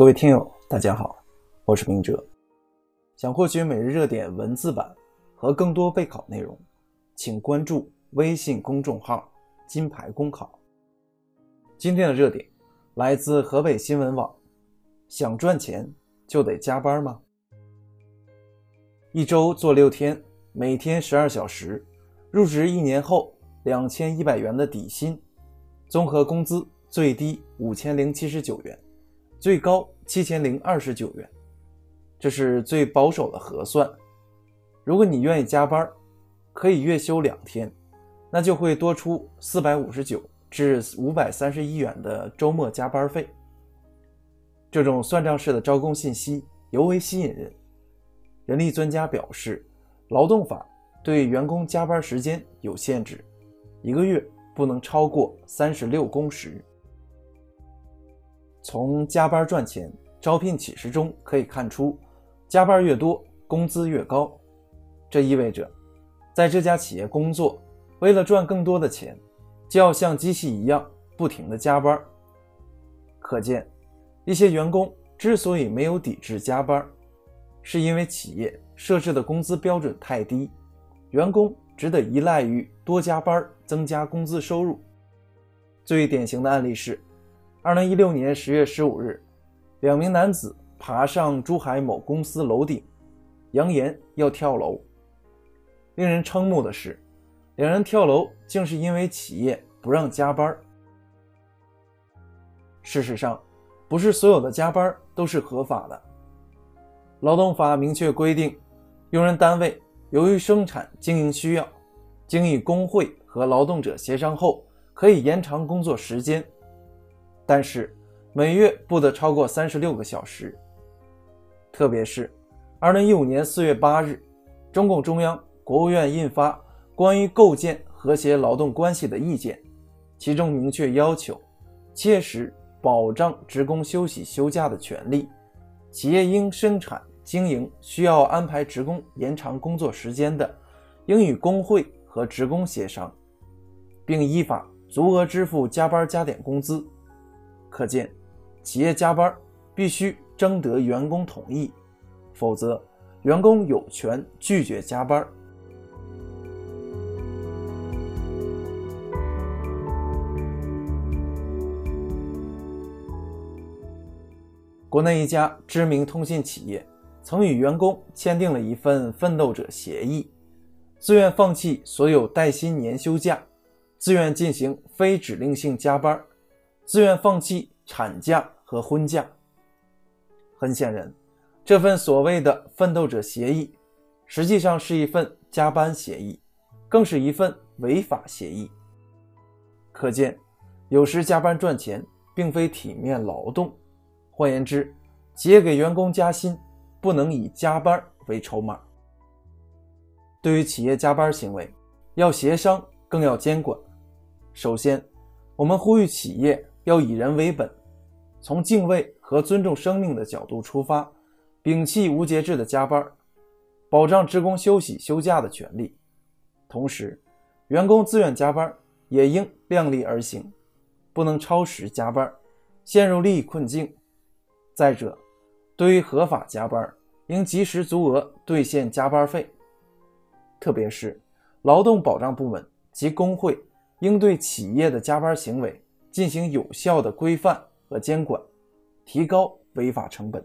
各位听友，大家好，我是明哲。想获取每日热点文字版和更多备考内容，请关注微信公众号“金牌公考”。今天的热点来自河北新闻网：想赚钱就得加班吗？一周做六天，每天十二小时，入职一年后两千一百元的底薪，综合工资最低五千零七十九元。最高七千零二十九元，这是最保守的核算。如果你愿意加班，可以月休两天，那就会多出四百五十九至五百三十一元的周末加班费。这种算账式的招工信息尤为吸引人。人力专家表示，劳动法对员工加班时间有限制，一个月不能超过三十六工时。从加班赚钱招聘启事中可以看出，加班越多，工资越高。这意味着，在这家企业工作，为了赚更多的钱，就要像机器一样不停地加班。可见，一些员工之所以没有抵制加班，是因为企业设置的工资标准太低，员工只得依赖于多加班增加工资收入。最典型的案例是。二零一六年十月十五日，两名男子爬上珠海某公司楼顶，扬言要跳楼。令人瞠目的是，两人跳楼竟是因为企业不让加班。事实上，不是所有的加班都是合法的。劳动法明确规定，用人单位由于生产经营需要，经与工会和劳动者协商后，可以延长工作时间。但是每月不得超过三十六个小时。特别是二零一五年四月八日，中共中央、国务院印发《关于构建和谐劳动关系的意见》，其中明确要求，切实保障职工休息休假的权利。企业应生产经营需要安排职工延长工作时间的，应与工会和职工协商，并依法足额支付加班加点工资。可见，企业加班必须征得员工同意，否则员工有权拒绝加班。国内一家知名通信企业曾与员工签订了一份奋斗者协议，自愿放弃所有带薪年休假，自愿进行非指令性加班。自愿放弃产假和婚假。很显然，这份所谓的奋斗者协议，实际上是一份加班协议，更是一份违法协议。可见，有时加班赚钱，并非体面劳动。换言之，企业给员工加薪，不能以加班为筹码。对于企业加班行为，要协商，更要监管。首先，我们呼吁企业。要以人为本，从敬畏和尊重生命的角度出发，摒弃无节制的加班，保障职工休息休假的权利。同时，员工自愿加班也应量力而行，不能超时加班，陷入利益困境。再者，对于合法加班，应及时足额兑现加班费。特别是劳动保障部门及工会，应对企业的加班行为。进行有效的规范和监管，提高违法成本。